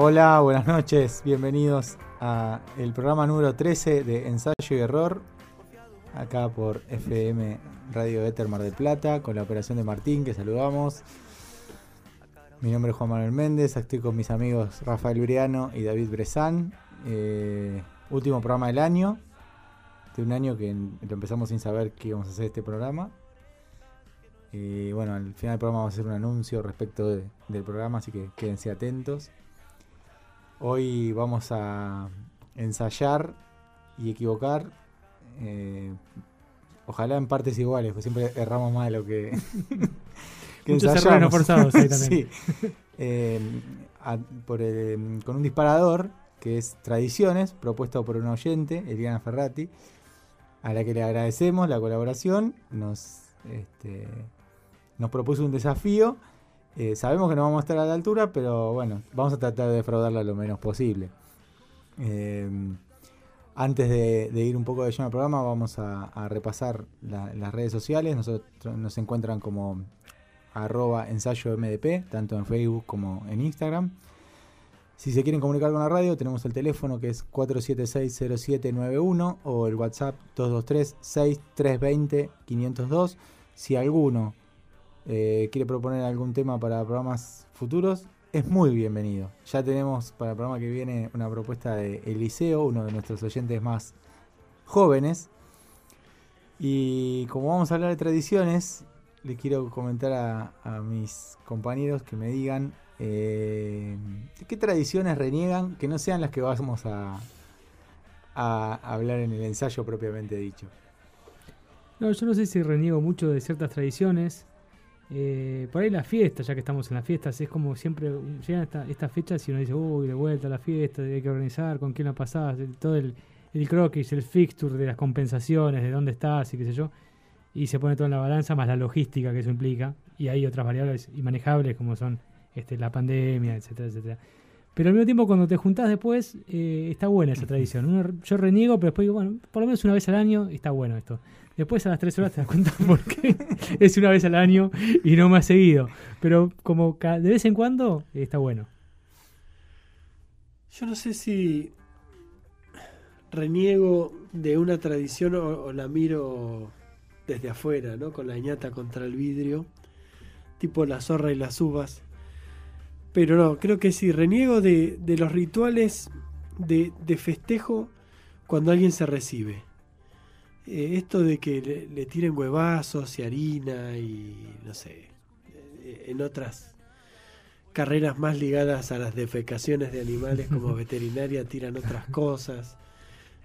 Hola, buenas noches, bienvenidos a el programa número 13 de Ensayo y Error, acá por FM Radio Éter Mar del Plata, con la operación de Martín, que saludamos. Mi nombre es Juan Manuel Méndez, estoy con mis amigos Rafael Briano y David Bresan. Eh, último programa del año, de un año que lo empezamos sin saber que íbamos a hacer este programa. Y bueno, al final del programa vamos a hacer un anuncio respecto del programa, así que quédense atentos. Hoy vamos a ensayar y equivocar. Eh, ojalá en partes iguales, pues siempre erramos más de lo que, que ensayamos. forzados ahí también. Eh, con un disparador que es Tradiciones, propuesto por un oyente, Eliana Ferrati, a la que le agradecemos la colaboración. Nos, este, nos propuso un desafío eh, sabemos que no vamos a estar a la altura, pero bueno, vamos a tratar de defraudarla lo menos posible. Eh, antes de, ir un poco de lleno al programa, vamos a, repasar las redes sociales. Nosotros nos encuentran como arroba ensayo MDP, tanto en Facebook como en Instagram. Si se quieren comunicar con la radio, tenemos el teléfono que es 476-0791 o el WhatsApp 223-6320-502. Si alguno eh, quiere proponer algún tema para programas futuros, es muy bienvenido. Ya tenemos para el programa que viene una propuesta de Eliseo, uno de nuestros oyentes más jóvenes. Y como vamos a hablar de tradiciones, le quiero comentar a, mis compañeros que me digan eh, qué tradiciones reniegan que no sean las que vamos a, a hablar en el ensayo propiamente dicho. No, yo no sé si reniego mucho de ciertas tradiciones. Eh, por ahí la fiesta, ya que estamos en las fiestas, es como siempre llegan estas esta fechas y uno dice, uy, de vuelta a la fiesta, hay que organizar, con quién la pasás, todo el, el croquis, el fixture de las compensaciones, de dónde estás y qué sé yo, y se pone todo en la balanza, más la logística que eso implica, y hay otras variables inmanejables como son este, la pandemia, etcétera, etcétera. Pero al mismo tiempo, cuando te juntás después, eh, está buena esa tradición. yo reniego, pero después digo, bueno, por lo menos una vez al año está bueno esto. Después a las tres horas te das cuenta por qué es una vez al año y no más seguido. Pero como de vez en cuando está bueno. Yo no sé si reniego de una tradición o, la miro desde afuera, ¿no? Con la ñata contra el vidrio, tipo la zorra y las uvas. Pero no, creo que sí, reniego de, los rituales de, de festejo cuando alguien se recibe. Eh, esto de que le, tiren huevazos y harina y no sé, eh, en otras carreras más ligadas a las defecaciones de animales como veterinaria tiran otras cosas.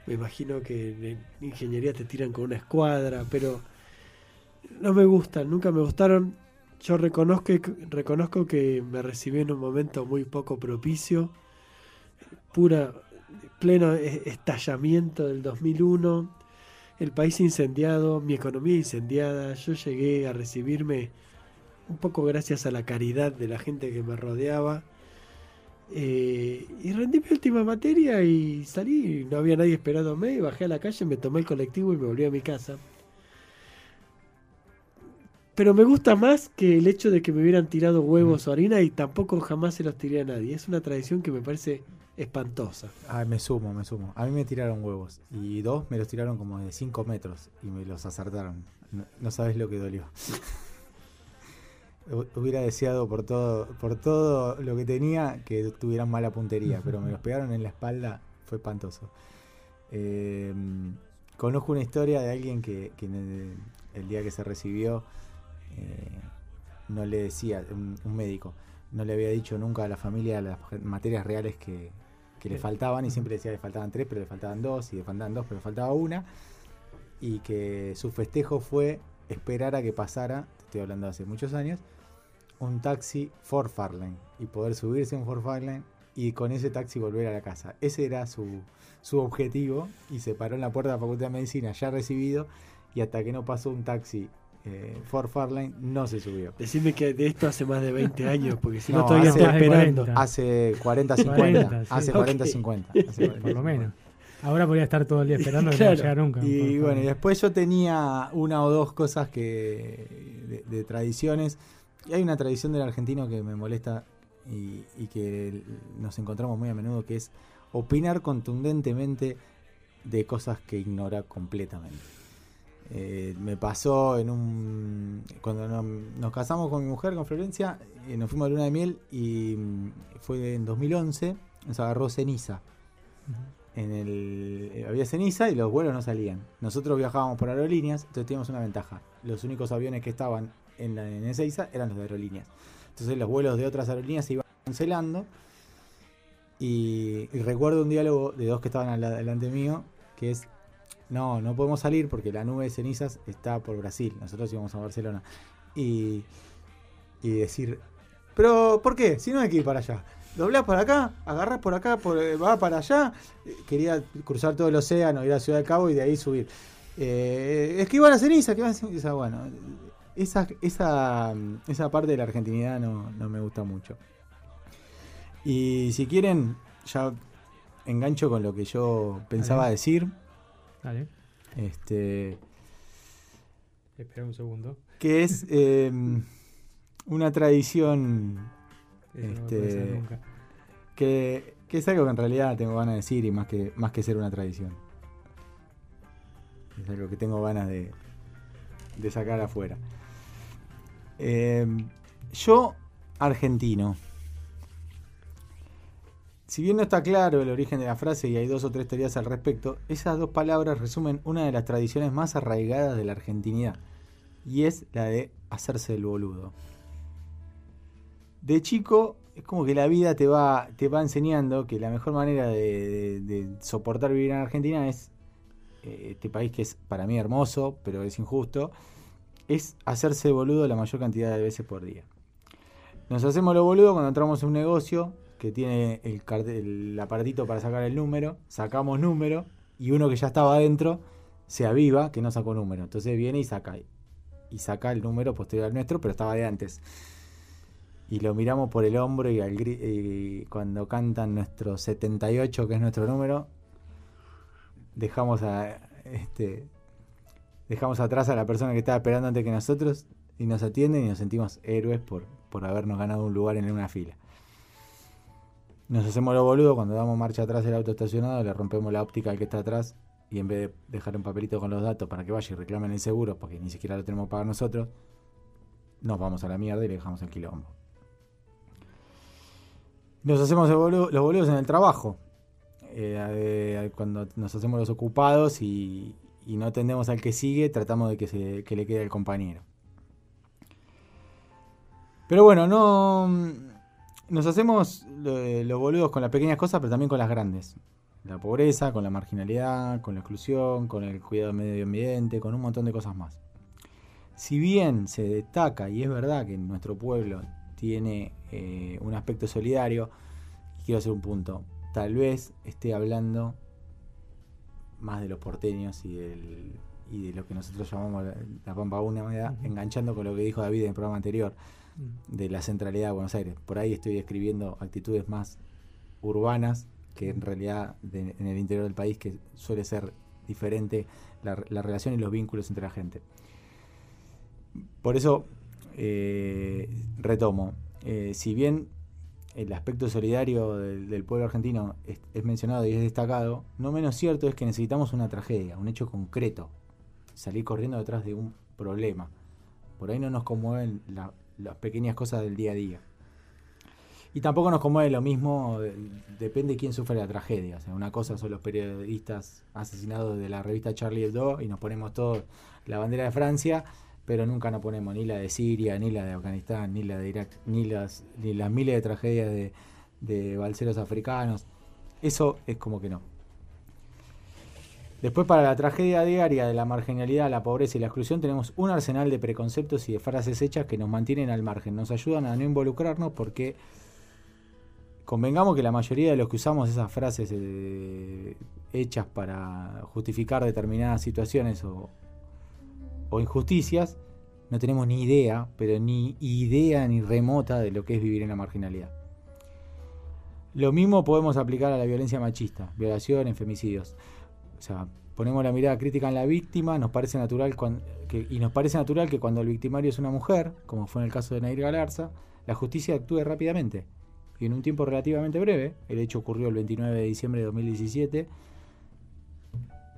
Me imagino que en ingeniería te tiran con una escuadra, pero no me gustan, nunca me gustaron. Yo reconozco, reconozco que me recibí en un momento muy poco propicio, pura, pleno estallamiento del 2001 el país incendiado, mi economía incendiada, yo llegué a recibirme un poco gracias a la caridad de la gente que me rodeaba. Eh, y rendí mi última materia y salí, no había nadie esperándome, bajé a la calle, me tomé el colectivo y me volví a mi casa. Pero me gusta más que el hecho de que me hubieran tirado huevos o harina y tampoco jamás se los tiré a nadie. Es una tradición que me parece espantosa. Ah, me sumo, me sumo. A mí me tiraron huevos y dos me los tiraron como de 5 metros y me los acertaron. No, sabes lo que dolió. Hubiera deseado por todo, por todo lo que tenía que tuvieran mala puntería, pero me los pegaron en la espalda, fue espantoso. Eh, conozco una historia de alguien que, el, día que se recibió eh, no le decía, un médico, no le había dicho nunca a la familia las materias reales que, que le faltaban y siempre decía que le faltaban tres, pero le faltaban dos, y le faltaban dos, pero le faltaba una. Y que su festejo fue esperar a que pasara, te estoy hablando de hace muchos años, un taxi Ford Farlane y poder subirse a un Ford Farlane y con ese taxi volver a la casa. Ese era su, su objetivo y se paró en la puerta de la Facultad de Medicina ya recibido y hasta que no pasó un taxi eh, Ford Farline no se subió. Decime que de esto hace más de 20 años, porque si no, todavía estoy esperando. Hace 40, 50. hace 40, 50. por lo menos. Ahora podría estar todo el día esperando que no nunca. Y bueno, y después yo tenía una o dos cosas que de, tradiciones. Y hay una tradición del argentino que me molesta y, y que nos encontramos muy a menudo, que es opinar contundentemente de cosas que ignora completamente. Eh, me pasó en un. Cuando nos, nos casamos con mi mujer, con Florencia, eh, nos fuimos a luna de miel y mm, fue en 2011, nos agarró ceniza. En el, eh, había ceniza y los vuelos no salían. Nosotros viajábamos por aerolíneas, entonces teníamos una ventaja. Los únicos aviones que estaban en, la, en Ezeiza eran los de aerolíneas. Entonces los vuelos de otras aerolíneas se iban cancelando. Y, y recuerdo un diálogo de dos que estaban al- delante mío, que es, no, no podemos salir porque la nube de cenizas está por Brasil. Nosotros íbamos a Barcelona. Y, y decir, pero ¿por qué? Si no hay que ir para allá. Doblás para acá, agarrás por acá, por, eh, va para allá. Eh, Quería cruzar todo el océano, ir a Ciudad del Cabo y de ahí subir. Eh, esquiva la ceniza, que va la ceniza. Bueno, esa, esa, esa parte de la argentinidad no, no me gusta mucho. Y si quieren, ya engancho con lo que yo pensaba decir. Dale, Este, espera un segundo. que es eh, una tradición no Este, ser nunca. que, que es algo que en realidad tengo ganas de decir y más que, más que ser una tradición. Es algo que tengo ganas de, de sacar afuera. Eh, yo, argentino. Si bien no está claro el origen de la frase y hay dos o tres teorías al respecto, esas dos palabras resumen una de las tradiciones más arraigadas de la argentinidad, y es la de hacerse el boludo. De chico, es como que la vida te va, te va enseñando que la mejor manera de, soportar vivir en Argentina es, eh, este país que es para mí hermoso, pero es injusto, es hacerse boludo la mayor cantidad de veces por día. Nos hacemos lo boludo cuando entramos en un negocio que tiene el, el aparatito para sacar el número, sacamos número y uno que ya estaba adentro se aviva que no sacó número. Entonces viene y saca. Y saca el número posterior al nuestro, pero estaba de antes. Y lo miramos por el hombro y, al cuando cantan nuestro 78, que es nuestro número, dejamos a este dejamos atrás a la persona que estaba esperando antes que nosotros y nos atienden y nos sentimos héroes por, por habernos ganado un lugar en una fila. Nos hacemos lo boludo cuando damos marcha atrás del auto estacionado, le rompemos la óptica al que está atrás y en vez de dejar un papelito con los datos para que vaya y reclamen el seguro, porque ni siquiera lo tenemos pagar nosotros, nos vamos a la mierda y le dejamos el quilombo. Nos hacemos el los boludos en el trabajo. Eh, eh, cuando nos hacemos los ocupados y, y no atendemos al que sigue, tratamos de que, se, que le quede al compañero. Pero bueno, no. Nos hacemos lo- los boludos con las pequeñas cosas, pero también con las grandes. La pobreza, con la marginalidad, con la exclusión, con el cuidado del medio ambiente, con un montón de cosas más. Si bien se destaca, y es verdad que nuestro pueblo tiene eh, un aspecto solidario, quiero hacer un punto, tal vez esté hablando más de los porteños y, del, y de lo que nosotros llamamos la, la Pampa Húmeda, enganchando con lo que dijo David en el programa anterior. De la centralidad de Buenos Aires. Por ahí estoy describiendo actitudes más urbanas que en realidad de- en el interior del país que suele ser diferente la, la relación y los vínculos entre la gente. Por eso eh, retomo, eh, si bien el aspecto solidario del, del pueblo argentino es, es mencionado y es destacado, no menos cierto es que necesitamos una tragedia, un hecho concreto, salir corriendo detrás de un problema. Por ahí no nos conmueven la- las pequeñas cosas del día a día. Y tampoco nos conmueve lo mismo, de- depende de quién sufre la tragedia. Una cosa son los periodistas asesinados de la revista Charlie Hebdo y nos ponemos todos la bandera de Francia, pero nunca nos ponemos ni la de Siria, ni la de Afganistán, ni la de Irak, ni las, ni las miles de tragedias de, de balseros africanos. Eso es como que no. Después, para la tragedia diaria de la marginalidad, la pobreza y la exclusión, tenemos un arsenal de preconceptos y de frases hechas que nos mantienen al margen, nos ayudan a no involucrarnos porque convengamos que la mayoría de los que usamos esas frases eh, hechas para justificar determinadas situaciones o, o injusticias, no tenemos ni idea, pero ni idea ni remota de lo que es vivir en la marginalidad. Lo mismo podemos aplicar a la violencia machista, violaciones, femicidios. O sea, ponemos la mirada crítica en la víctima, nos parece natural y nos parece natural que cuando el victimario es una mujer, como fue en el caso de Nair Galarza, la justicia actúe rápidamente y en un tiempo relativamente breve, el hecho ocurrió el 29 de diciembre de 2017,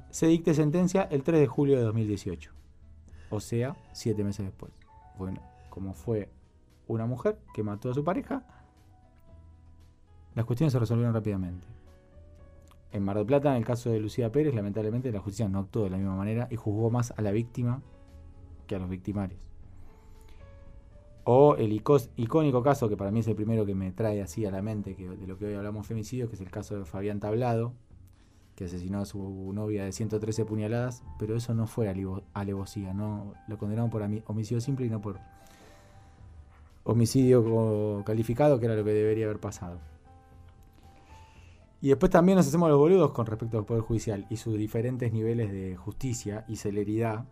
se dicte sentencia el 3 de julio de 2018. O sea, siete meses después. Bueno, como fue una mujer que mató a su pareja, las cuestiones se resolvieron rápidamente. En Mar del Plata, en el caso de Lucía Pérez, lamentablemente la justicia no actuó de la misma manera y juzgó más a la víctima que a los victimarios. O el icónico caso, que para mí es el primero que me trae así a la mente, de lo que hoy hablamos femicidio, que es el caso de Fabián Tablado, que asesinó a su novia de 113 puñaladas, pero eso no fue alevosía, no lo condenaron por homicidio simple y no por homicidio calificado, que era lo que debería haber pasado. Y después también nos hacemos los boludos con respecto al Poder Judicial y sus diferentes niveles de justicia y celeridad,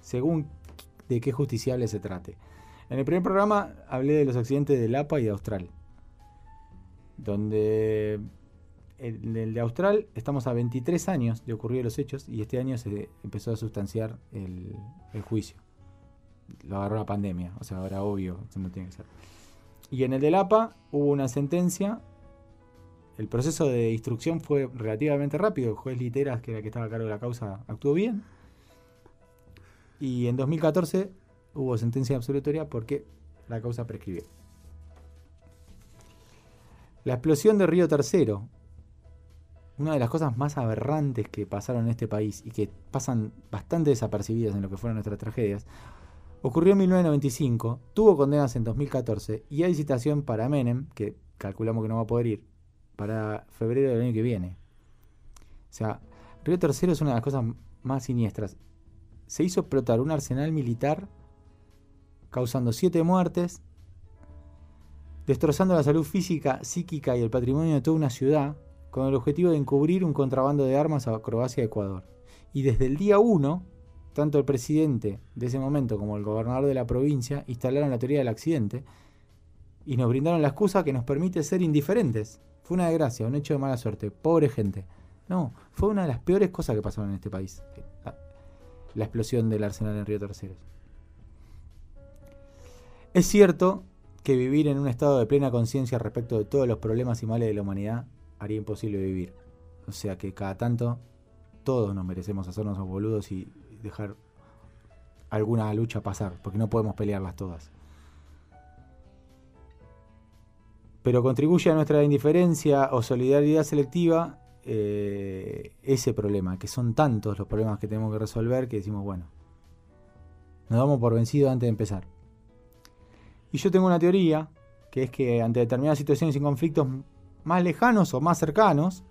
según de qué justiciable se trate. En el primer programa hablé de los accidentes del APA y de Austral, donde en el de Austral estamos a 23 años de ocurrir los hechos y este año se empezó a sustanciar el, juicio. Lo agarró la pandemia, o sea, ahora obvio, eso no tiene que ser. Y en el del APA hubo una sentencia. El proceso de instrucción fue relativamente rápido. El juez Literas, que era el que estaba a cargo de la causa, actuó bien. Y en 2014 hubo sentencia absolutoria porque la causa prescribió. La explosión de Río Tercero, una de las cosas más aberrantes que pasaron en este país y que pasan bastante desapercibidas en lo que fueron nuestras tragedias, ocurrió en 1995, tuvo condenas en 2014 y hay citación para Menem, que calculamos que no va a poder ir, para febrero del año que viene. O sea, Río Tercero es una de las cosas más siniestras. Se hizo explotar un arsenal militar causando siete muertes, destrozando la salud física, psíquica y el patrimonio de toda una ciudad, con el objetivo de encubrir un contrabando de armas a Croacia y Ecuador. Y desde el día 1, tanto el presidente de ese momento como el gobernador de la provincia instalaron la teoría del accidente y nos brindaron la excusa que nos permite ser indiferentes. Fue una desgracia, un hecho de mala suerte, pobre gente. No, fue una de las peores cosas que pasaron en este país. La, explosión del arsenal en Río Terceros. Es cierto que vivir en un estado de plena conciencia respecto de todos los problemas y males de la humanidad haría imposible vivir. O sea que cada tanto todos nos merecemos hacernos los boludos y dejar alguna lucha pasar, porque no podemos pelearlas todas. Pero contribuye a nuestra indiferencia o solidaridad selectiva eh, ese problema, que son tantos los problemas que tenemos que resolver que decimos, bueno, nos damos por vencido antes de empezar. Y yo tengo una teoría, que es que ante determinadas situaciones y conflictos más lejanos o más cercanos,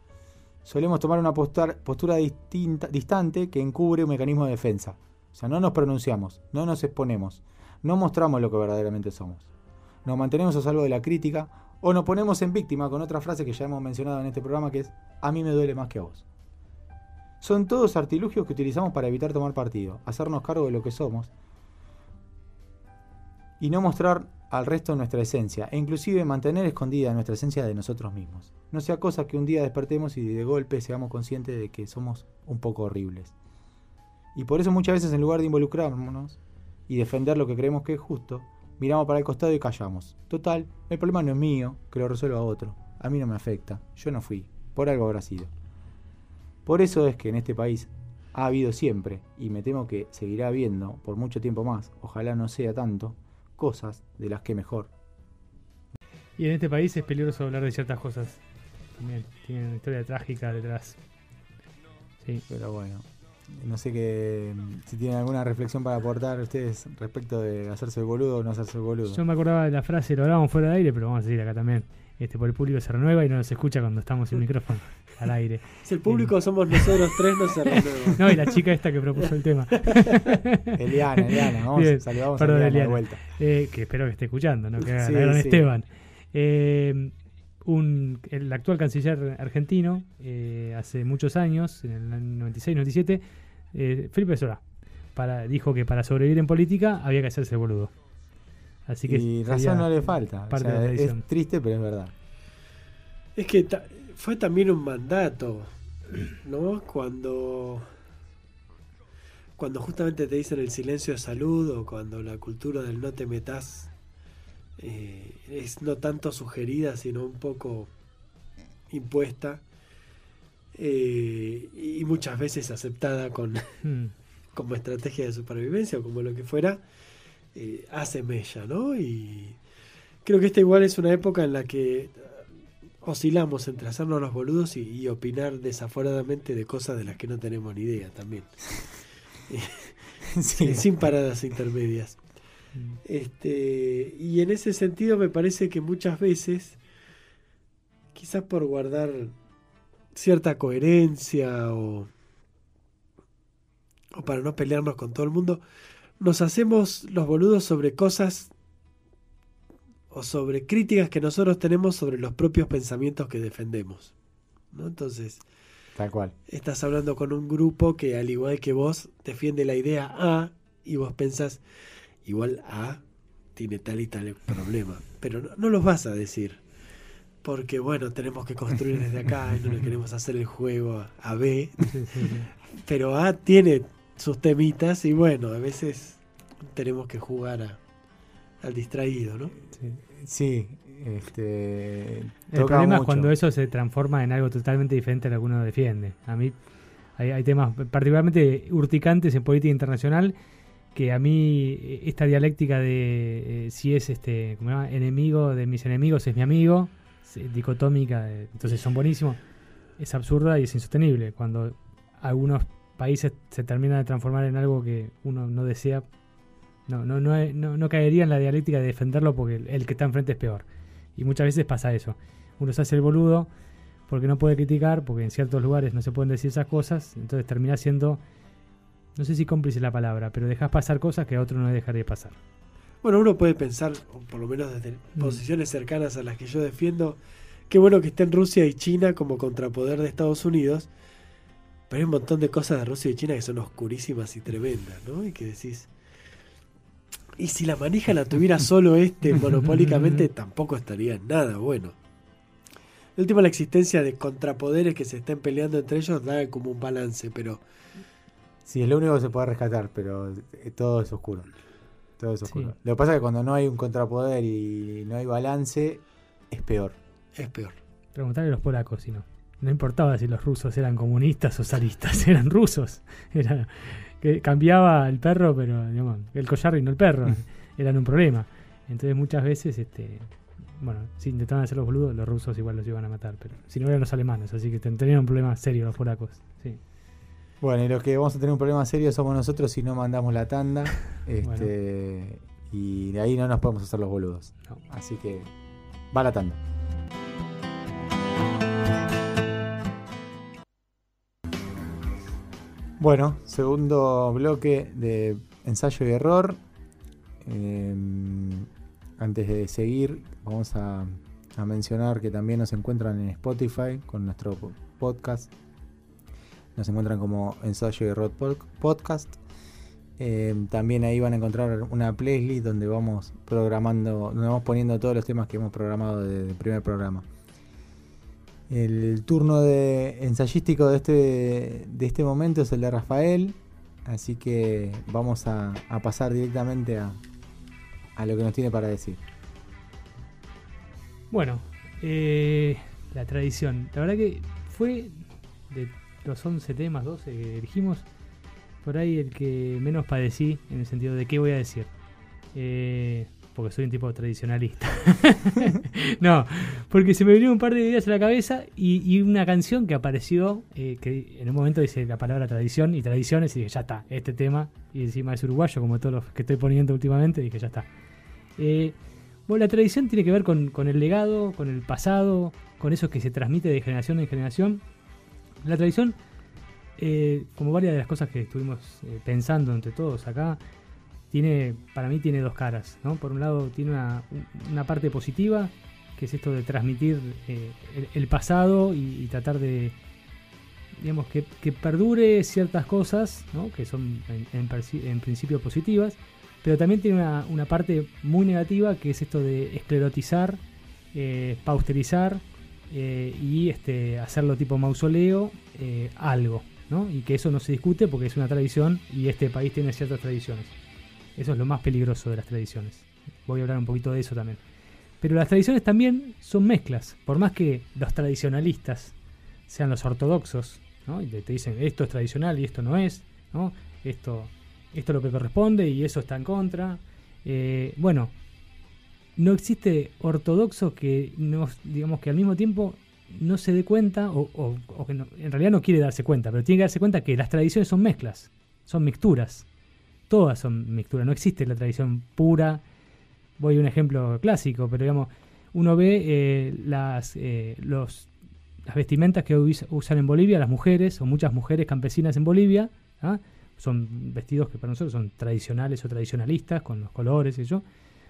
solemos tomar una postura, distinta, distante que encubre un mecanismo de defensa. O sea, no nos pronunciamos, no nos exponemos, no mostramos lo que verdaderamente somos. Nos mantenemos a salvo de la crítica o nos ponemos en víctima con otra frase que ya hemos mencionado en este programa que es a mí me duele más que a vos. Son todos artilugios que utilizamos para evitar tomar partido, hacernos cargo de lo que somos y no mostrar al resto nuestra esencia e inclusive mantener escondida nuestra esencia de nosotros mismos. No sea cosa que un día despertemos y de golpe seamos conscientes de que somos un poco horribles. Y por eso muchas veces en lugar de involucrarnos y defender lo que creemos que es justo, miramos para el costado y callamos. Total, el problema no es mío, que lo resuelva otro. A mí no me afecta, yo no fui, por algo habrá sido. Por eso es que en este país ha habido siempre, y me temo que seguirá habiendo por mucho tiempo más, ojalá no sea tanto, cosas de las que mejor. Y en este país es peligroso hablar de ciertas cosas. También tiene una historia trágica detrás. Sí. Pero bueno, no sé que si tienen alguna reflexión para aportar ustedes respecto de hacerse el boludo o no hacerse el boludo. Yo me acordaba de la frase, lo hablábamos fuera de aire, pero vamos a decir acá también. Este, por el público se renueva y no nos escucha cuando estamos sin micrófono al aire. Si el público somos nosotros tres, no se renueva. No, y la chica esta que propuso el tema. Eliana, Eliana, vamos, saludamos a Eliana, de vuelta. Eh, que espero que esté escuchando, ¿no? Que sí, Esteban. Eh, un, el actual canciller argentino, eh, hace muchos años, en el 96-97, eh, Felipe Sola, para, dijo que para sobrevivir en política había que hacerse boludo. Así que y razón no le falta. es triste, pero es verdad. Es que fue también un mandato, ¿no? Cuando cuando justamente te dicen el silencio de salud o cuando la cultura del no te metas eh, es no tanto sugerida, sino un poco impuesta eh, y muchas veces aceptada con, Mm. como estrategia de supervivencia o como lo que fuera, eh, hace mella, ¿no? Y creo que esta igual es una época en la que oscilamos entre hacernos los boludos y, y opinar desaforadamente de cosas de las que no tenemos ni idea también, Sí. sin paradas intermedias. Este, y en ese sentido me parece que muchas veces, quizás por guardar cierta coherencia o, o para no pelearnos con todo el mundo, nos hacemos los boludos sobre cosas o sobre críticas que nosotros tenemos sobre los propios pensamientos que defendemos. ¿no? Entonces, Tal cual. estás hablando con un grupo que al igual que vos defiende la idea A y vos pensás igual A tiene tal y tal problema, pero no, no los vas a decir porque bueno, tenemos que construir desde acá y no le queremos hacer el juego a, a B, pero A tiene sus temitas y bueno, a veces tenemos que jugar a- al distraído, ¿no? Sí. Sí, este. El toca problema es cuando eso se transforma en algo totalmente diferente a lo que uno defiende. A mí hay, hay temas particularmente urticantes en política internacional que a mí eh, esta dialéctica de eh, si es este ¿cómo se llama? enemigo de mis enemigos es mi amigo, dicotómica, eh, entonces son buenísimos, es absurda y es insostenible. Cuando algunos países se terminan de transformar en algo que uno no desea, no, no, no, no, no caería en la dialéctica de defenderlo porque el que está enfrente es peor. Y muchas veces pasa eso. Uno se hace el boludo porque no puede criticar, porque en ciertos lugares no se pueden decir esas cosas, entonces termina siendo, no sé si cómplice la palabra, pero dejas pasar cosas que a otro no le dejaría pasar. Bueno, uno puede pensar, o por lo menos desde Mm. posiciones cercanas a las que yo defiendo, qué bueno que estén Rusia y China como contrapoder de Estados Unidos, pero hay un montón de cosas de Rusia y China que son oscurísimas y tremendas, ¿no? Y que decís, y si la manija la tuviera solo este monopólicamente, tampoco estaría en nada bueno. De última, la existencia de contrapoderes que se estén peleando entre ellos da como un balance, pero Sí, es lo único que se puede rescatar, pero eh, todo es oscuro. Todo es oscuro. Sí. Lo que pasa es que cuando no hay un contrapoder y no hay balance, es peor. es peor. Preguntarle a los polacos si no. No importaba si los rusos eran comunistas o zaristas, eran rusos. Era, que cambiaba el perro, pero digamos, el collar y no el perro. eran un problema. Entonces muchas veces, este, bueno, si intentaban hacer los boludos, los rusos igual los iban a matar, pero si no eran los alemanes, así que ten- tenían un problema serio los polacos. Bueno, y los que vamos a tener un problema serio somos nosotros si no mandamos la tanda. Este, Y de ahí no nos podemos hacer los boludos. No. Así que va la tanda. Bueno, segundo bloque de ensayo y error. Eh, antes de seguir, vamos a, a mencionar que también nos encuentran en Spotify con nuestro po- podcast. Nos encuentran como ensayo y pod- podcast. Eh, también ahí van a encontrar una playlist donde vamos programando, donde vamos poniendo todos los temas que hemos programado desde el primer programa. El turno de ensayístico de este, de este momento es el de Rafael, así que vamos a, a pasar directamente a, a lo que nos tiene para decir. Bueno, eh, la tradición. La verdad que fue de los 11 temas, 12 que elegimos, por ahí el que menos padecí en el sentido de qué voy a decir. Eh, porque soy un tipo tradicionalista. no, porque se me vinieron un par de ideas a la cabeza y, una canción que apareció, eh, que en un momento dice la palabra tradición y tradiciones y dije, ya está, este tema, y encima es uruguayo, como todos los que estoy poniendo últimamente, dije, ya está. Eh, bueno, la tradición tiene que ver con el legado, con el pasado, con eso que se transmite de generación en generación. La tradición, eh, como varias de las cosas que estuvimos eh, pensando entre todos acá, tiene, para mí tiene dos caras. Por un lado tiene una, parte positiva, que es esto de transmitir eh, el, pasado y, tratar de, digamos, que, que perdure ciertas cosas, que son en, en principio positivas, pero también tiene una, una parte muy negativa que es esto de esclerotizar, pausterizar eh, y este, hacerlo tipo mausoleo eh, algo, ¿no? Y que eso no se discute porque es una tradición y este país tiene ciertas tradiciones. Eso es lo más peligroso de las tradiciones. Voy a hablar un poquito de eso también. Pero las tradiciones también son mezclas. Por más que los tradicionalistas sean los ortodoxos, ¿no? Y te, dicen esto es tradicional y esto no es, ¿no? Esto, esto es lo que corresponde y eso está en contra. Eh, bueno, no existe ortodoxo que no, digamos que al mismo tiempo no se dé cuenta o, que no- en realidad no quiere darse cuenta, pero tiene que darse cuenta que las tradiciones son mezclas, son mixturas. Todas son mixturas, no existe la tradición pura. Voy a un ejemplo clásico, pero digamos, uno ve eh, las, eh, las vestimentas que us- usan en Bolivia las mujeres, o muchas mujeres campesinas en Bolivia, ¿ah? son vestidos que para nosotros son tradicionales o tradicionalistas, con los colores y yo.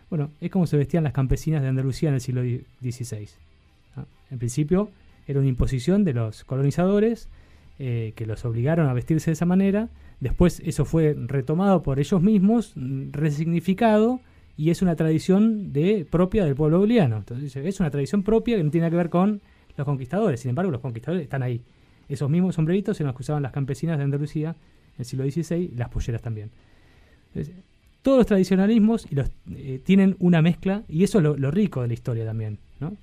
Bueno, es como se vestían las campesinas de Andalucía en el siglo XVI. En principio era una imposición de los colonizadores eh, que los obligaron a vestirse de esa manera. Después eso fue retomado por ellos mismos, resignificado, y es una tradición propia del pueblo boliviano. Entonces es una tradición propia que no tiene que ver con los conquistadores. Sin embargo, los conquistadores están ahí. Esos mismos sombreritos en los usaban las campesinas de Andalucía en el siglo XVI, las polleras también. Entonces, todos los tradicionalismos y los, eh, tienen una mezcla, y eso es lo, rico de la historia también, ¿no?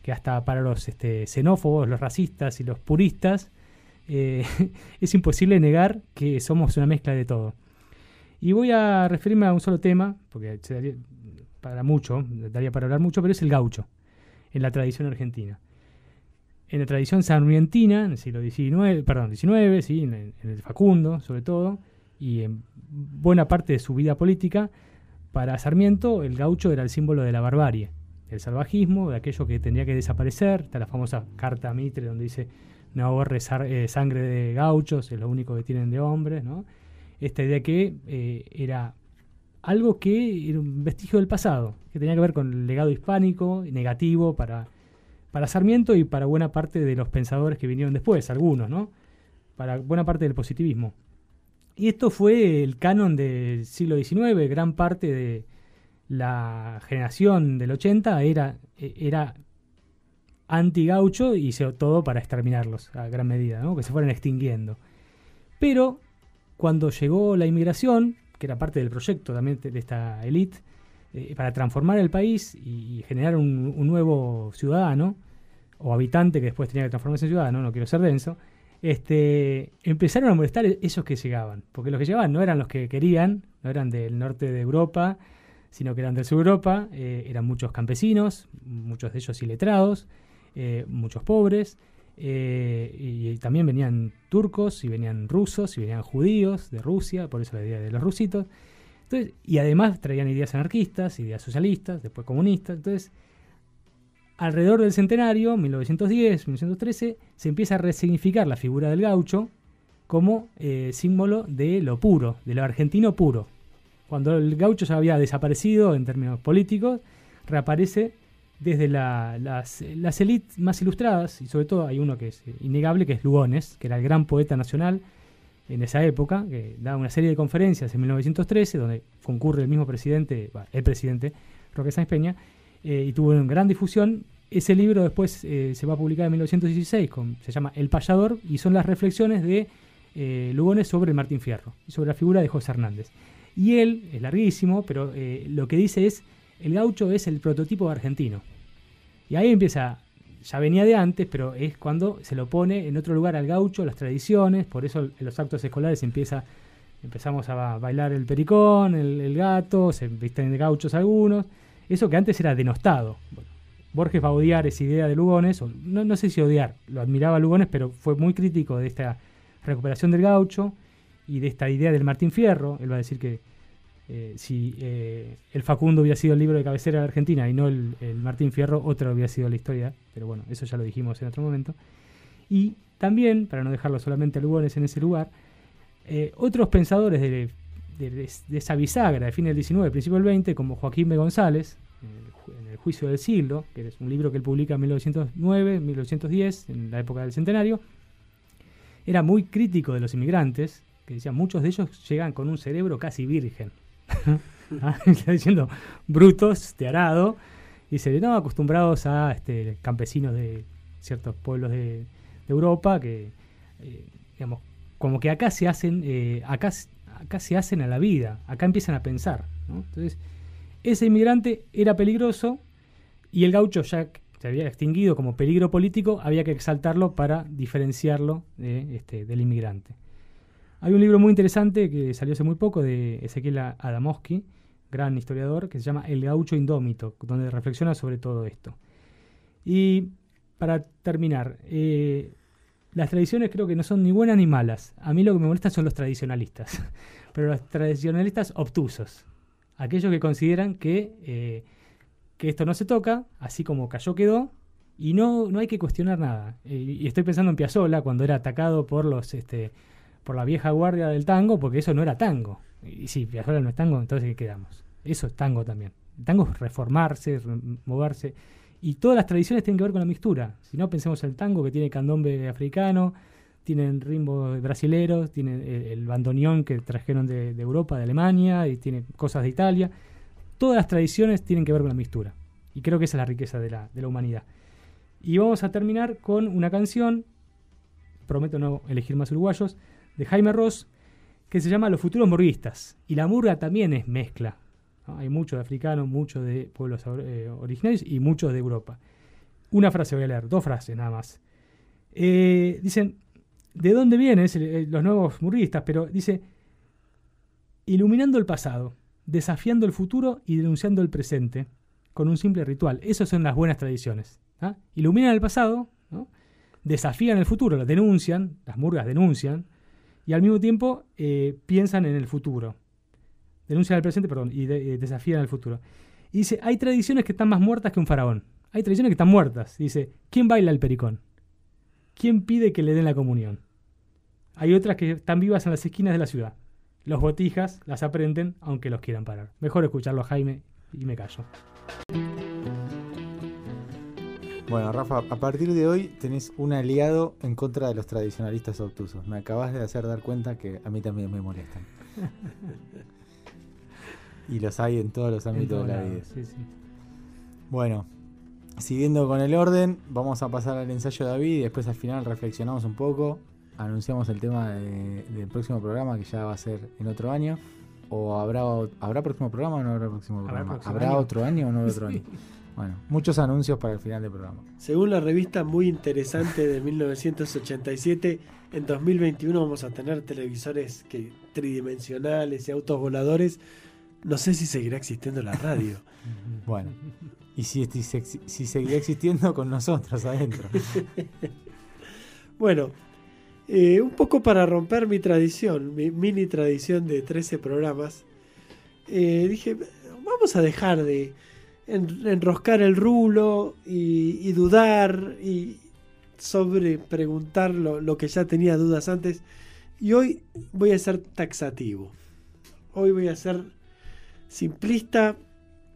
que hasta para los este, xenófobos, los racistas y los puristas, eh, es imposible negar que somos una mezcla de todo. Y voy a referirme a un solo tema, porque se daría para mucho, daría para hablar mucho, pero es el gaucho, en la tradición argentina. En la tradición sarmientina, en el siglo XIX, perdón, XIX, sí, en, en el Facundo, sobre todo, y en buena parte de su vida política, para Sarmiento el gaucho era el símbolo de la barbarie, del salvajismo, de aquello que tendría que desaparecer. Está la famosa carta a Mitre donde dice no ahorre eh, sangre de gauchos, es lo único que tienen de hombres. Esta idea que eh, era algo que era un vestigio del pasado, que tenía que ver con el legado hispánico, negativo para, para Sarmiento y para buena parte de los pensadores que vinieron después, algunos, ¿no? Para buena parte del positivismo. Y esto fue el canon del siglo XIX, gran parte de la generación del 80 era, e- era anti-gaucho y hizo todo para exterminarlos a gran medida, que se fueran extinguiendo. Pero cuando llegó la inmigración, que era parte del proyecto también de esta élite, eh, para transformar el país y, y generar un, un nuevo ciudadano, o habitante que después tenía que transformarse en ciudadano, no quiero ser denso, este, empezaron a molestar esos que llegaban, porque los que llegaban no eran los que querían, no eran del norte de Europa, sino que eran del sur de Europa, eh, eran muchos campesinos, muchos de ellos iletrados, eh, muchos pobres, eh, y, y también venían turcos, y venían rusos, y venían judíos de Rusia, por eso la idea de los rusitos. Entonces, y además traían ideas anarquistas, ideas socialistas, después comunistas. Entonces, alrededor del centenario, 1910, 1913, se empieza a resignificar la figura del gaucho como eh, símbolo de lo puro, de lo argentino puro. Cuando el gaucho ya había desaparecido en términos políticos, reaparece desde la- las, las élites más ilustradas, y sobre todo hay uno que es innegable, que es Lugones, que era el gran poeta nacional en esa época, que da una serie de conferencias en 1913, donde concurre el mismo presidente, el presidente, Roque Sáenz Peña, eh, y tuvo una gran difusión. Ese libro después eh, se va a publicar en 1916, con, se llama El Payador, y son las reflexiones de eh, Lugones sobre el Martín Fierro, y sobre la figura de José Hernández. Y él, es larguísimo, pero lo que dice es, el gaucho es el prototipo argentino. Y ahí empieza, ya venía de antes, pero es cuando se lo pone en otro lugar al gaucho, las tradiciones, por eso en los actos escolares empieza, empezamos a ba- bailar el pericón, el, el gato, se visten de gauchos algunos, eso que antes era denostado. Borges va a odiar esa idea de Lugones, o no, no sé si odiar, lo admiraba Lugones, pero fue muy crítico de esta recuperación del gaucho y de esta idea del Martín Fierro. Él va a decir que eh, si eh, el Facundo hubiera sido el libro de cabecera de Argentina y no el, el Martín Fierro, otra hubiera sido la historia, pero bueno, eso ya lo dijimos en otro momento. Y también, para no dejarlo solamente a Lugones en ese lugar, eh, otros pensadores de, de- esa bisagra de fin del 19, principio del 20, como Joaquín B. González, en el, Juicio del Siglo, que es un libro que él publica en 1909, 1910, en la época del centenario, era muy crítico de los inmigrantes, que decía, muchos de ellos llegan con un cerebro casi virgen. Ah, Está diciendo, brutos, de arado, y dice, no, acostumbrados a este, campesinos de ciertos pueblos de, Europa, que, eh, digamos, como que acá se hacen, eh, acá, acá se hacen a la vida, acá empiezan a pensar. Entonces, ese inmigrante era peligroso y el gaucho ya se había extinguido como peligro político, había que exaltarlo para diferenciarlo este, del inmigrante. Hay un libro muy interesante que salió hace muy poco de Ezequiel Adamowski, gran historiador, que se llama El gaucho indómito, donde reflexiona sobre todo esto. Y para terminar, eh, las tradiciones creo que no son ni buenas ni malas. A mí lo que me molesta son los tradicionalistas, pero los tradicionalistas obtusos, aquellos que consideran que, eh, que esto no se toca, así como cayó quedó, y no, no hay que cuestionar nada. Eh, y estoy pensando en Piazzolla cuando era atacado por los este, por la vieja guardia del tango, porque eso no era tango. Y si Piazzolla no es tango, entonces ¿qué quedamos? Eso es tango también. Tango es reformarse, moverse. Y todas las tradiciones tienen que ver con la mixtura. Si no, pensemos en el tango que tiene candombe africano, tienen ritmos brasileros, tiene el, bandoneón que trajeron de, Europa, de Alemania, y tiene cosas de Italia. Todas las tradiciones tienen que ver con la mixtura. Y creo que esa es la riqueza de la, de la humanidad. Y vamos a terminar con una canción, prometo no elegir más uruguayos, de Jaime Ross, que se llama Los futuros murguistas. Y la murga también es mezcla. Hay mucho de africanos, mucho de pueblos eh, originarios y muchos de Europa. Una frase voy a leer, dos frases nada más. Eh, dicen, ¿de dónde vienen eh, los nuevos murguistas? Pero dice, iluminando el pasado, desafiando el futuro y denunciando el presente con un simple ritual. Esas son las buenas tradiciones. ¿ah? Iluminan el pasado, desafían el futuro, lo denuncian, las murgas denuncian, y al mismo tiempo piensan en el futuro denuncian el presente, perdón, y eh, desafían el futuro. Y dice, hay tradiciones que están más muertas que un faraón. Hay tradiciones que están muertas. Dice, ¿quién baila el pericón? ¿Quién pide que le den la comunión? Hay otras que están vivas en las esquinas de la ciudad. Los botijas las aprenden aunque los quieran parar. Mejor escucharlo a Jaime y me callo. Bueno, Rafa, a partir de hoy tenés un aliado en contra de los tradicionalistas obtusos. Me acabas de hacer dar cuenta que a mí también me molestan. Y los hay en todos los ámbitos de la vida. Bueno, siguiendo con el orden, vamos a pasar al ensayo de David y después al final reflexionamos un poco. Anunciamos el tema del próximo programa que ya va a ser en otro año. ¿O habrá, habrá próximo programa o no habrá próximo programa? ¿Habrá, otro año o no otro año? Bueno, muchos anuncios para el final del programa. Según la revista muy interesante de 1987, en 2021 vamos a tener televisores que, tridimensionales y autos voladores no sé si seguirá existiendo la radio. bueno, y si, si, seguirá existiendo con nosotros adentro. bueno, eh, un poco para romper mi tradición, mi mini tradición de 13 programas, eh, dije, vamos a dejar de enroscar el rulo y, dudar y sobre preguntar lo que ya tenía dudas antes. Y hoy voy a ser taxativo. Hoy voy a ser simplista,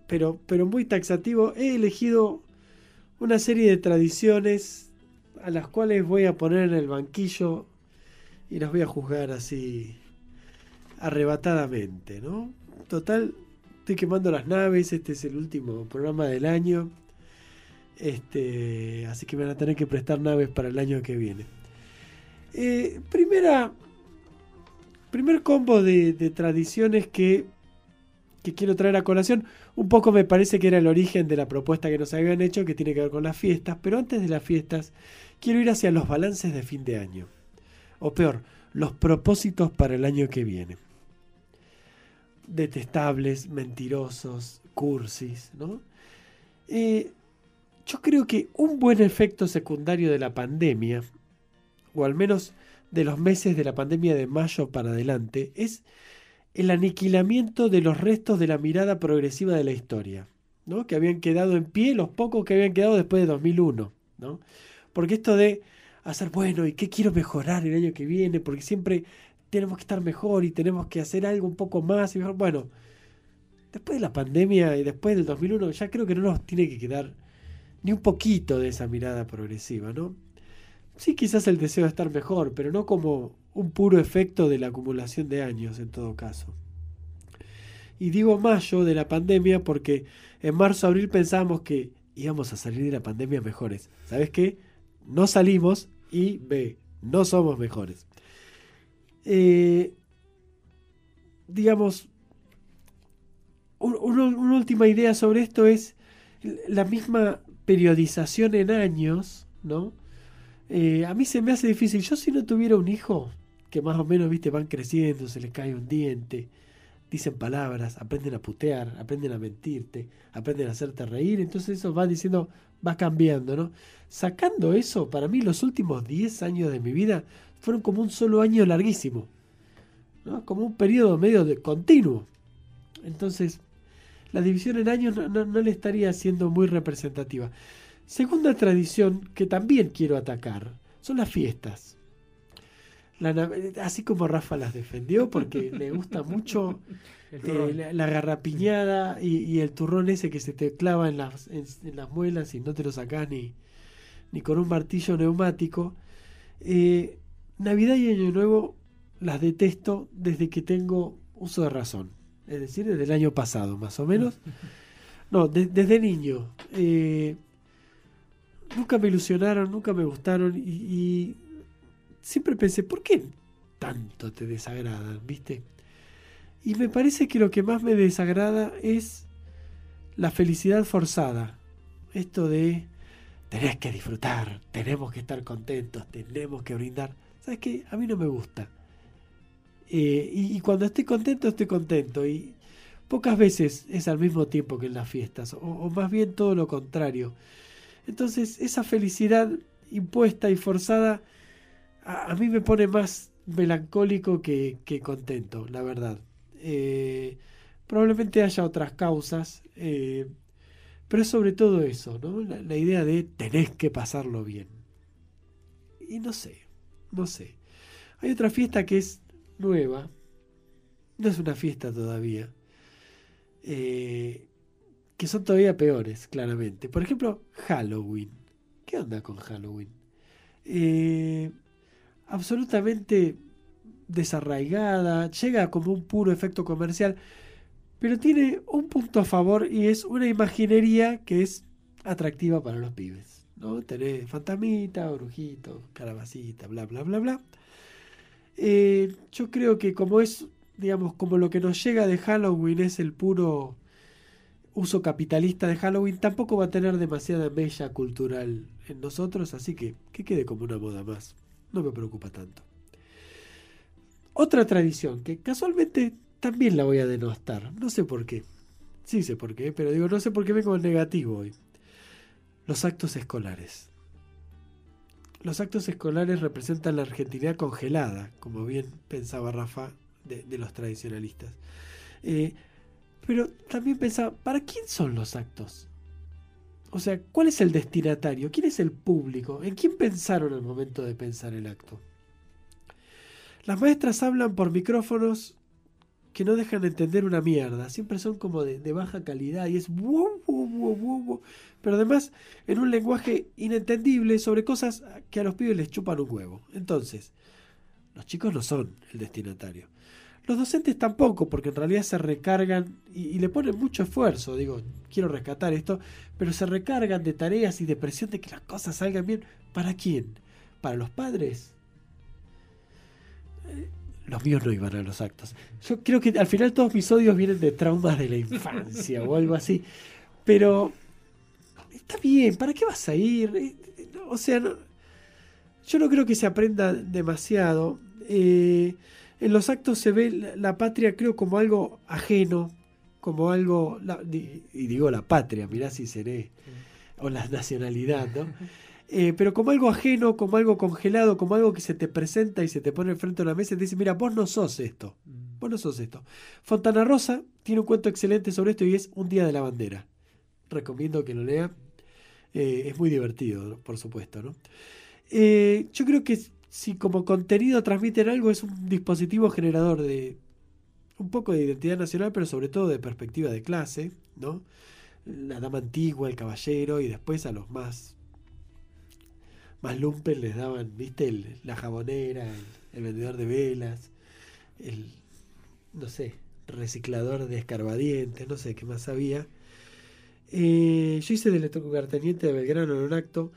pero, pero muy taxativo, he elegido una serie de tradiciones a las cuales voy a poner en el banquillo y las voy a juzgar así arrebatadamente, ¿no? Total, estoy quemando las naves, este es el último programa del año. Este, así que me van a tener que prestar naves para el año que viene. Eh, primera, primer combo de tradiciones que que quiero traer a colación. Un poco me parece que era el origen de la propuesta que nos habían hecho, que tiene que ver con las fiestas, pero antes de las fiestas quiero ir hacia los balances de fin de año. O peor, los propósitos para el año que viene. Detestables, mentirosos, cursis, ¿no? Eh, yo creo que un buen efecto secundario de la pandemia, o al menos de los meses de la pandemia de mayo para adelante, es el aniquilamiento de los restos de la mirada progresiva de la historia, ¿no? que habían quedado en pie, los pocos que habían quedado después de 2001. ¿no? Porque esto de hacer, bueno, ¿y qué quiero mejorar el año que viene? Porque siempre tenemos que estar mejor y tenemos que hacer algo un poco más y mejor. Bueno, después de la pandemia y después del 2001, ya creo que no nos tiene que quedar ni un poquito de esa mirada progresiva, ¿no? Sí, quizás el deseo de estar mejor, pero no como un puro efecto de la acumulación de años en todo caso. Y digo mayo de la pandemia porque en marzo-abril pensábamos que íbamos a salir de la pandemia mejores. ¿Sabes qué? No salimos y B, no somos mejores. Eh, digamos, una última idea sobre esto es la misma periodización en años, ¿no? Eh, a mí se me hace difícil. Yo si no tuviera un hijo, que más o menos, viste, van creciendo, se les cae un diente, dicen palabras, aprenden a putear, aprenden a mentirte, aprenden a hacerte reír, entonces eso va diciendo, va cambiando, ¿no? Sacando eso, para mí los últimos 10 años de mi vida fueron como un solo año larguísimo, ¿no? Como un periodo medio de continuo. Entonces, la división en años no, le estaría siendo muy representativa. Segunda tradición que también quiero atacar son las fiestas. Así como Rafa las defendió porque le gusta mucho eh, la, garrapiñada y, el turrón ese que se te clava en las, en, las muelas y no te lo sacás ni, ni con un martillo neumático. Eh, Navidad y Año Nuevo las detesto desde que tengo uso de razón es decir, desde el año pasado, más o menos. No, desde niño. Eh, nunca me ilusionaron, nunca me gustaron y, siempre pensé, ¿por qué tanto te desagradan, viste? Y me parece que lo que más me desagrada es la felicidad forzada. Esto de tenés que disfrutar, tenemos que estar contentos, tenemos que brindar. ¿Sabes qué? A mí no me gusta. Eh, y, cuando estoy contento, estoy contento. Y pocas veces es al mismo tiempo que en las fiestas, o, más bien todo lo contrario. Entonces, esa felicidad impuesta y forzada a, mí me pone más melancólico que, contento, la verdad. Eh, probablemente haya otras causas, eh, pero es sobre todo eso, ¿no? La, la idea de tenés que pasarlo bien. Y no sé, no sé. Hay otra fiesta que es nueva, no es una fiesta todavía, eh, que son todavía peores, claramente. Por ejemplo, Halloween. ¿Qué onda con Halloween? Eh, absolutamente desarraigada, llega como un puro efecto comercial, pero tiene un punto a favor y es una imaginería que es atractiva para los pibes. ¿no? Tenés fantasmita, brujito, carabacita, bla, bla, bla, bla. Eh, yo creo que como es, digamos, como lo que nos llega de Halloween es el puro uso capitalista de Halloween, tampoco va a tener demasiada mella cultural en nosotros, así que que quede como una moda más. No me preocupa tanto. Otra tradición que casualmente también la voy a denostar, no sé por qué. Sí sé por qué, pero digo, no sé por qué vengo en negativo hoy. Los actos escolares. Los actos escolares representan la argentinidad congelada, como bien pensaba Rafa de, los tradicionalistas. Eh, pero también pensaba, ¿para quién son los actos? O sea, ¿cuál es el destinatario? ¿Quién es el público? ¿En quién pensaron al momento de pensar el acto? Las maestras hablan por micrófonos que no dejan de entender una mierda. Siempre son como de, baja calidad y es pero además en un lenguaje inentendible sobre cosas que a los pibes les chupan un huevo. Entonces, los chicos no son el destinatario. Los docentes tampoco, porque en realidad se recargan y, le ponen mucho esfuerzo. Digo, quiero rescatar esto, pero se recargan de tareas y de presión de que las cosas salgan bien. ¿Para quién? ¿Para los padres? Eh, los míos no iban a los actos. Yo creo que al final todos mis odios vienen de traumas de la infancia o algo así. Pero está bien, ¿para qué vas a ir? Eh, o sea, yo no creo que se aprenda demasiado. Eh, en los actos se ve la, patria, creo, como algo ajeno, como algo, y digo la patria, mirá si seré, o la nacionalidad, ¿no? Eh, pero como algo ajeno, como algo congelado, como algo que se te presenta y se te pone enfrente de la mesa y te dice, mira, vos no sos esto, mm. vos no sos esto. Fontana Rosa tiene un cuento excelente sobre esto y es Un Día de la Bandera. Recomiendo que lo lea. Eh, es muy divertido, por supuesto, ¿no? Eh, yo creo que si como contenido transmiten algo es un dispositivo generador de un poco de identidad nacional, pero sobre todo de perspectiva de clase, ¿no? La dama antigua, el caballero y después a los más más lumpen les daban, viste, la jabonera, el, vendedor de velas, el, no sé, reciclador de escarbadientes, no sé qué más había. Eh, yo hice de electrocarteniente de Belgrano en un acto,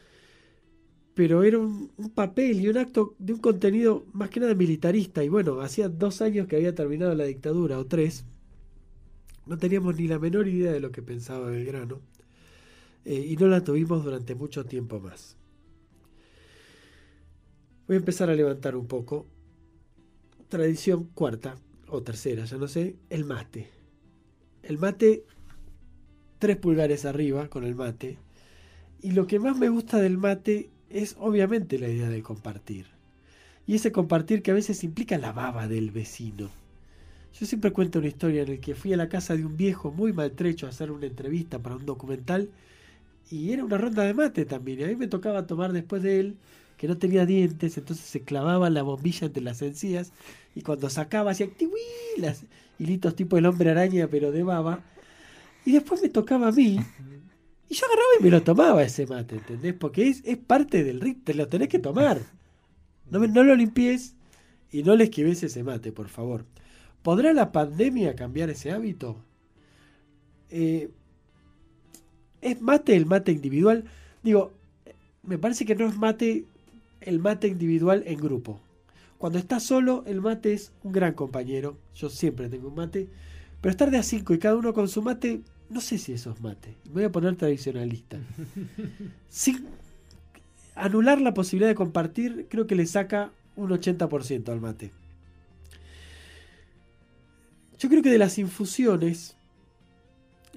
pero era un, papel y un acto de un contenido más que nada militarista. Y bueno, hacía dos años que había terminado la dictadura, o tres, No teníamos ni la menor idea de lo que pensaba Belgrano eh, y no la tuvimos durante mucho tiempo más. Voy a empezar a levantar un poco. Tradición cuarta o tercera, ya no sé, el mate. El mate, tres pulgares arriba con el mate. Y lo que más me gusta del mate es obviamente la idea de compartir. Y ese compartir que a veces implica la baba del vecino. Yo siempre cuento una historia en la que fui a la casa de un viejo muy maltrecho a hacer una entrevista para un documental y era una ronda de mate también. Y a mí me tocaba tomar después de él, que no tenía dientes, entonces se clavaba la bombilla entre las encías y cuando sacaba hacía las hilitos tipo el hombre araña pero de baba. Y después me tocaba a mí. Y yo agarraba y me lo tomaba ese mate, ¿entendés? Porque es, es parte del ritmo, te lo tenés que tomar. No, no lo limpies y no le esquives ese mate, por favor. ¿Podrá la pandemia cambiar ese hábito? Eh, ¿Es mate el mate individual? Digo, me parece que no es mate el mate individual en grupo. Cuando estás solo, el mate es un gran compañero. Yo siempre tengo un mate. Pero estar de a cinco y cada uno con su mate, no sé si eso es mate. Me voy a poner tradicionalista. Sin anular la posibilidad de compartir, creo que le saca un 80% al mate. Yo creo que de las infusiones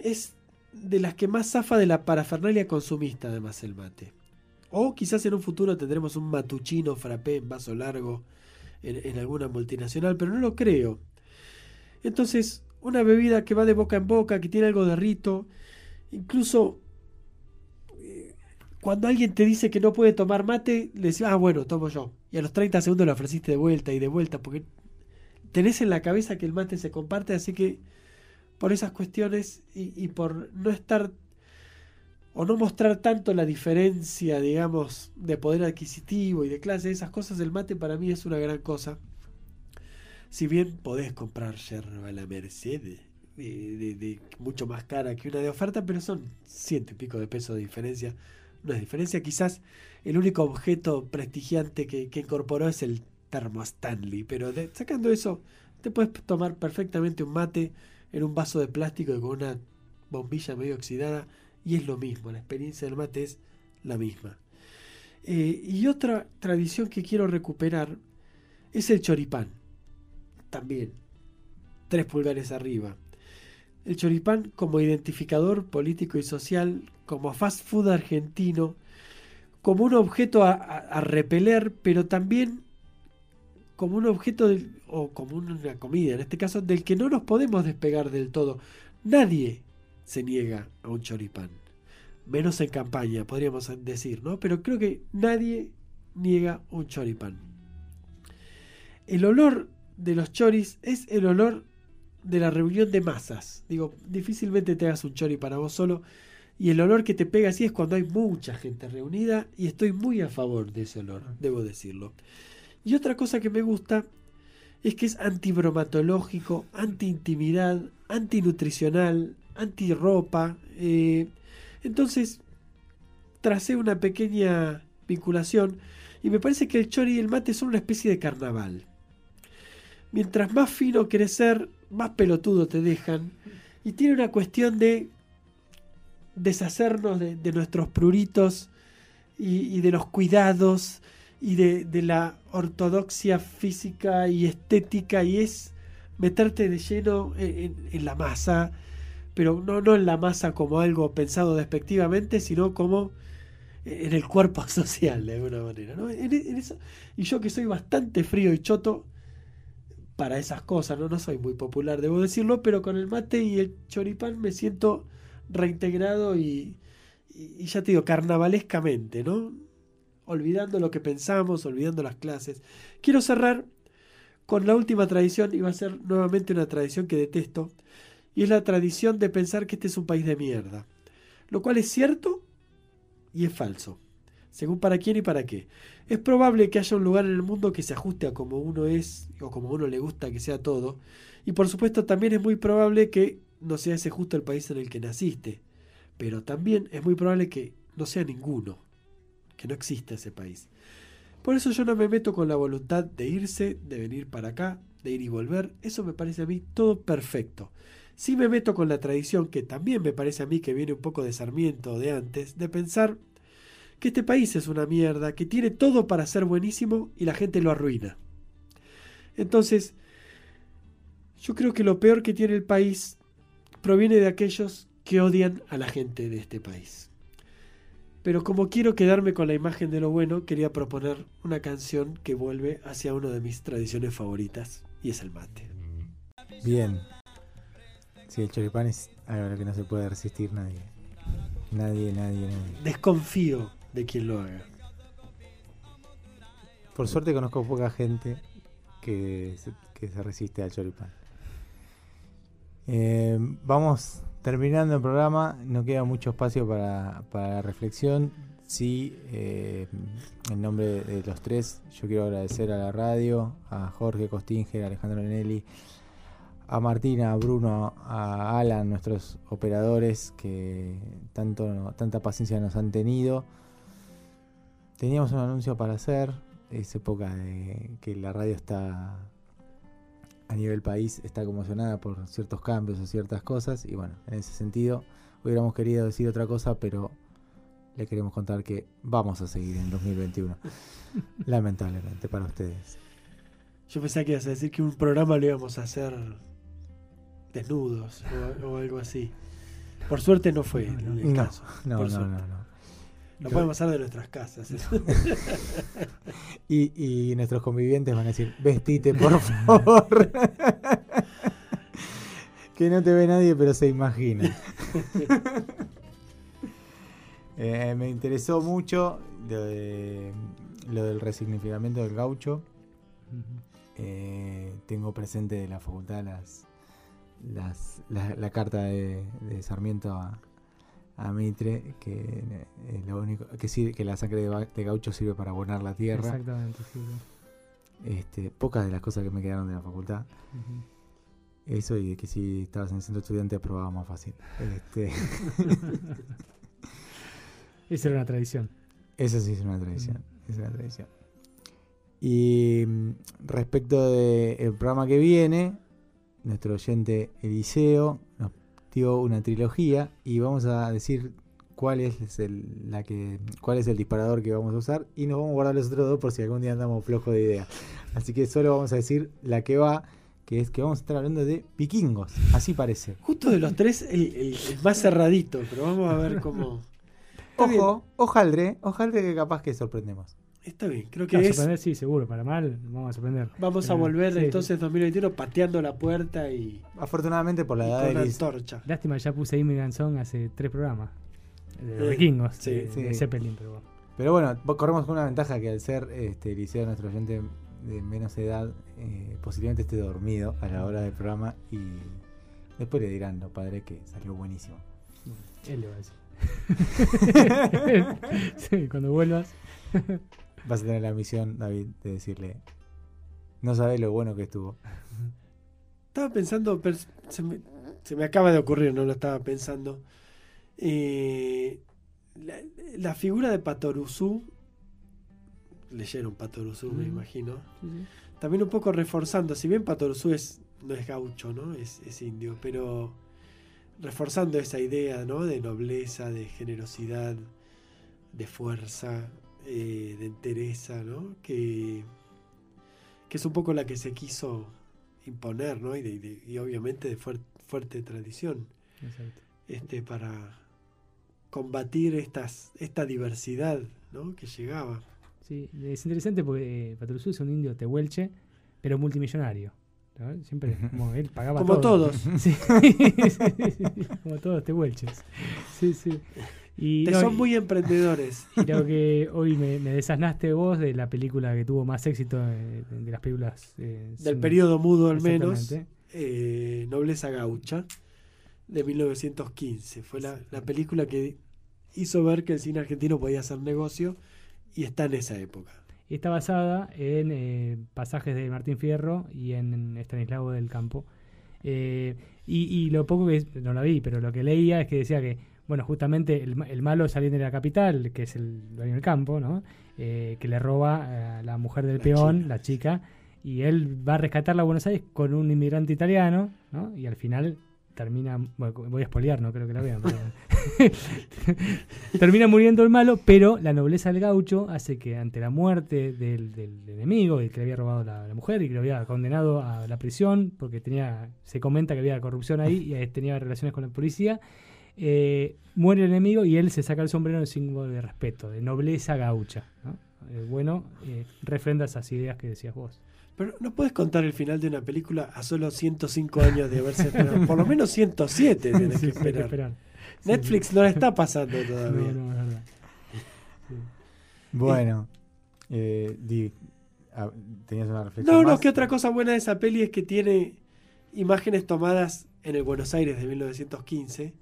es de las que más zafa de la parafernalia consumista, además, el mate. O quizás en un futuro tendremos un matuchino frappé en vaso largo en, alguna multinacional, pero no lo creo. Entonces, una bebida que va de boca en boca, que tiene algo de rito, incluso eh, cuando alguien te dice que no puede tomar mate, le decís, ah, bueno, tomo yo. Y a los 30 segundos lo ofreciste de vuelta y de vuelta, porque tenés en la cabeza que el mate se comparte, así que por esas cuestiones y, por no estar o no mostrar tanto la diferencia, digamos, de poder adquisitivo y de clase, esas cosas, el mate para mí es una gran cosa. Si bien podés comprar yerba la Mercedes, de, mucho más cara que una de oferta, pero son ciento y pico de pesos de diferencia. No es diferencia, quizás el único objeto prestigiante que, incorporó es el termo Stanley, pero sacando eso, te puedes tomar perfectamente un mate en un vaso de plástico con una bombilla medio oxidada y es lo mismo, la experiencia del mate es la misma. Eh, y otra tradición que quiero recuperar es el choripán, también, tres pulgares arriba. El choripán como identificador político y social, como fast food argentino, como un objeto a repeler, pero también como un objeto o como una comida, en este caso, del que no nos podemos despegar del todo. Nadie se niega a un choripán. Menos en campaña, podríamos decir, ¿no? Pero creo que nadie niega un choripán. El olor de los choris es el olor de la reunión de masas. Digo, difícilmente te hagas un chori para vos solo. Y el olor que te pega así es cuando hay mucha gente reunida y estoy muy a favor de ese olor, debo decirlo. Y otra cosa que me gusta es que es antibromatológico, anti-intimidad, antinutricional, anti-ropa. Eh, entonces, tracé una pequeña vinculación y me parece que el chori y el mate son una especie de carnaval. Mientras más fino querés ser, más pelotudo te dejan. Y tiene una cuestión de deshacernos de, nuestros pruritos y, de los cuidados y de, la ortodoxia física y estética y es meterte de lleno en, la masa, pero no, no en la masa como algo pensado despectivamente, sino como en el cuerpo social de alguna manera. ¿no? y yo que soy bastante frío y choto para esas cosas, ¿no? no soy muy popular, debo decirlo, pero con el mate y el choripán me siento reintegrado y, y ya te digo, carnavalescamente, ¿no? olvidando lo que pensamos, olvidando las clases. Quiero cerrar con la última tradición, y va a ser nuevamente una tradición que detesto, y es la tradición de pensar que este es un país de mierda. Lo cual es cierto y es falso, según para quién y para qué. Es probable que haya un lugar en el mundo que se ajuste a como uno es o como uno le gusta que sea todo, y por supuesto también es muy probable que no sea ese justo el país en el que naciste, pero también es muy probable que no sea ninguno que no existe ese país. Por eso yo no me meto con la voluntad de irse, de venir para acá, de ir y volver. Eso me parece a mí todo perfecto. Sí me meto con la tradición, que también me parece a mí que viene un poco de Sarmiento de antes, de pensar que este país es una mierda, que tiene todo para ser buenísimo y la gente lo arruina. Entonces, yo creo que lo peor que tiene el país proviene de aquellos que odian a la gente de este país. Pero como quiero quedarme con la imagen de lo bueno, quería proponer una canción que vuelve hacia una de mis tradiciones favoritas, y es el mate. Bien. Sí, el choripán es algo a lo que no se puede resistir nadie. Nadie, nadie, nadie. Desconfío de quien lo haga. Por suerte conozco poca gente que se, que se resiste al choripán. Eh, vamos terminando el programa, no queda mucho espacio para, para la reflexión. Sí, eh, en nombre de los tres, yo quiero agradecer a la radio, a Jorge Costinger, a Alejandro Nenelli, a Martina, a Bruno, a Alan, nuestros operadores que tanto, tanta paciencia nos han tenido. Teníamos un anuncio para hacer, es época de que la radio está a nivel país está conmocionada por ciertos cambios o ciertas cosas y bueno, en ese sentido hubiéramos querido decir otra cosa, pero le queremos contar que vamos a seguir en 2021. Lamentablemente para ustedes. Yo pensé que ibas a decir que un programa lo íbamos a hacer desnudos o, o algo así. Por suerte no fue el, No, caso. no, no, no, no. Lo podemos hacer de nuestras casas. eso. Y, y nuestros convivientes van a decir, vestite por favor. que no te ve nadie, pero se imagina. Eh, me interesó mucho lo, de- lo del resignificamiento del gaucho. Eh, tengo presente de la facultad las, las- la, la carta de, de Sarmiento a, a Mitre, que, eh, lo único, que, sirve- que la sangre de, de gaucho sirve para abonar la tierra. Exactamente, sí. sí. Este, pocas de las cosas que me quedaron de la facultad. Eso y de que si estabas en el centro estudiante aprobaba más fácil. Este, Esa era una tradición. eso sí es una tradición. Es una tradición. Y mm, respecto del programa que viene, nuestro oyente Eliseo nos dio una trilogía y vamos a decir cuál es el, la que, cuál es el disparador que vamos a usar y nos vamos a guardar los otros dos por si algún día andamos flojos de idea. Así que solo vamos a decir la que va, que es que vamos a estar hablando de vikingos. Así parece. Justo de los tres, el, el- más cerradito, pero vamos a ver cómo. Ojo, ojaldre, ojaldre que capaz que sorprendemos. Está bien, creo que Claro, es. sorprender, sí, seguro. Para mal, vamos a sorprender. Vamos a volver sí, entonces 2021 pateando la puerta y, Afortunadamente por la edad de la antorcha. Lástima, ya puse Immigrant Song hace tres programas. De los Eh, vikingos, sí, de, sí. de Zeppelin, pero bueno. Pero bueno, corremos con una ventaja que al ser este, Eliseo nuestro oyente de menos edad, eh, posiblemente esté dormido a la hora del programa y después le dirán los padres que salió buenísimo. Él le va a decir. sí, cuando vuelvas. Vas a tener la misión, David, de decirle, no sabes lo bueno que estuvo. Estaba pensando, pero se me, se me acaba de ocurrir, no lo estaba pensando. Eh, la, la figura de Patoruzú, leyeron Patoruzú, me Mm. imagino. También un poco reforzando, si bien Patoruzú es, no es gaucho, ¿no? Es, es indio, pero reforzando esa idea, ¿no? De nobleza, de generosidad, de fuerza, eh, de entereza, ¿no? Que, que es un poco la que se quiso imponer, ¿no? Y, de- de- y obviamente de fuer- fuerte tradición, Exacto. este, para combatir estas, esta diversidad, ¿no? Que llegaba. Sí, es interesante porque eh, Patrusú es un indio tehuelche, pero multimillonario. ¿no? Siempre, como él pagaba Como todo. todos. Sí, sí, sí, como todos tehuelches. Sí, sí. Y, no, son muy emprendedores. y lo que hoy me, me desasnaste vos de la película que tuvo más éxito de, las películas eh, del sin- periodo mudo al menos, eh, Nobleza Gaucha, de 1915. Fue la, la película que hizo ver que el cine argentino podía hacer negocio y está en esa época. Está basada en eh, pasajes de Martín Fierro y en Estanislao del Campo. Eh, y, y lo poco que no la vi, pero lo que leía es que decía que, bueno, justamente el, el malo saliendo de la capital, que es el dueño del campo, ¿no? Eh, que le roba a la mujer del La peón, chica. la chica, y él va a rescatarla a Buenos Aires con un inmigrante italiano, ¿no? Y al final termina, bueno, voy a espolear, no creo que la vean, pero termina muriendo el malo, pero la nobleza del gaucho hace que ante la muerte del, del enemigo, el que le había robado la, la, mujer y que lo había condenado a la prisión, porque tenía, se comenta que había corrupción ahí y tenía relaciones con la policía, eh, muere el enemigo y él se saca el sombrero en símbolo de respeto, de nobleza gaucha. ¿no? Eh, bueno, eh, refrenda esas ideas que decías vos. Pero no puedes contar el final de una película a solo 105 años de haberse estrenado. Por lo menos 107 tienes Sí, que sí, esperar. Netflix no la está pasando todavía. No, no. Sí. Bueno, eh, Di, ah, tenías una reflexión. No, no, más? que otra cosa buena de esa peli es que tiene imágenes tomadas en el Buenos Aires de 1915,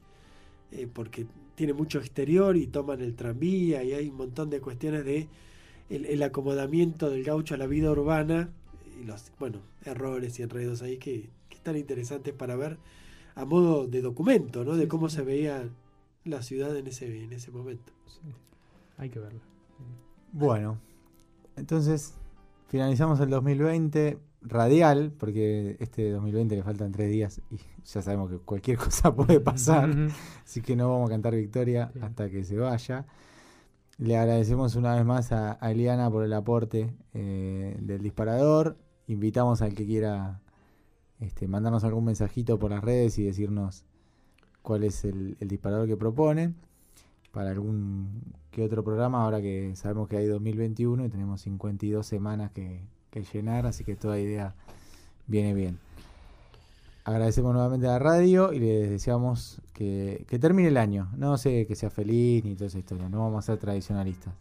eh, porque tiene mucho exterior y toman el tranvía y hay un montón de cuestiones de el, el acomodamiento del gaucho a la vida urbana y los, bueno, errores y enredos ahí que, que están interesantes para ver a modo de documento, ¿no? De Sí, cómo sí, se veía la ciudad en ese, en ese momento. Sí. Hay que verlo. Bueno, entonces finalizamos el 2020 radial, porque este 2020 le faltan tres días y ya sabemos que cualquier cosa puede pasar, así que no vamos a cantar victoria Sí. hasta que se vaya. Le agradecemos una vez más a, a Eliana por el aporte eh, del disparador. Invitamos al que quiera este, mandarnos algún mensajito por las redes y decirnos cuál es el, el disparador que propone para algún que otro programa, ahora que sabemos que hay 2021 y tenemos 52 semanas que, que llenar, así que toda idea viene bien. Agradecemos nuevamente a la radio y les deseamos que, que termine el año. No sé que sea feliz ni toda esa historia, no vamos a ser tradicionalistas.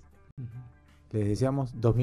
Les deseamos 2020.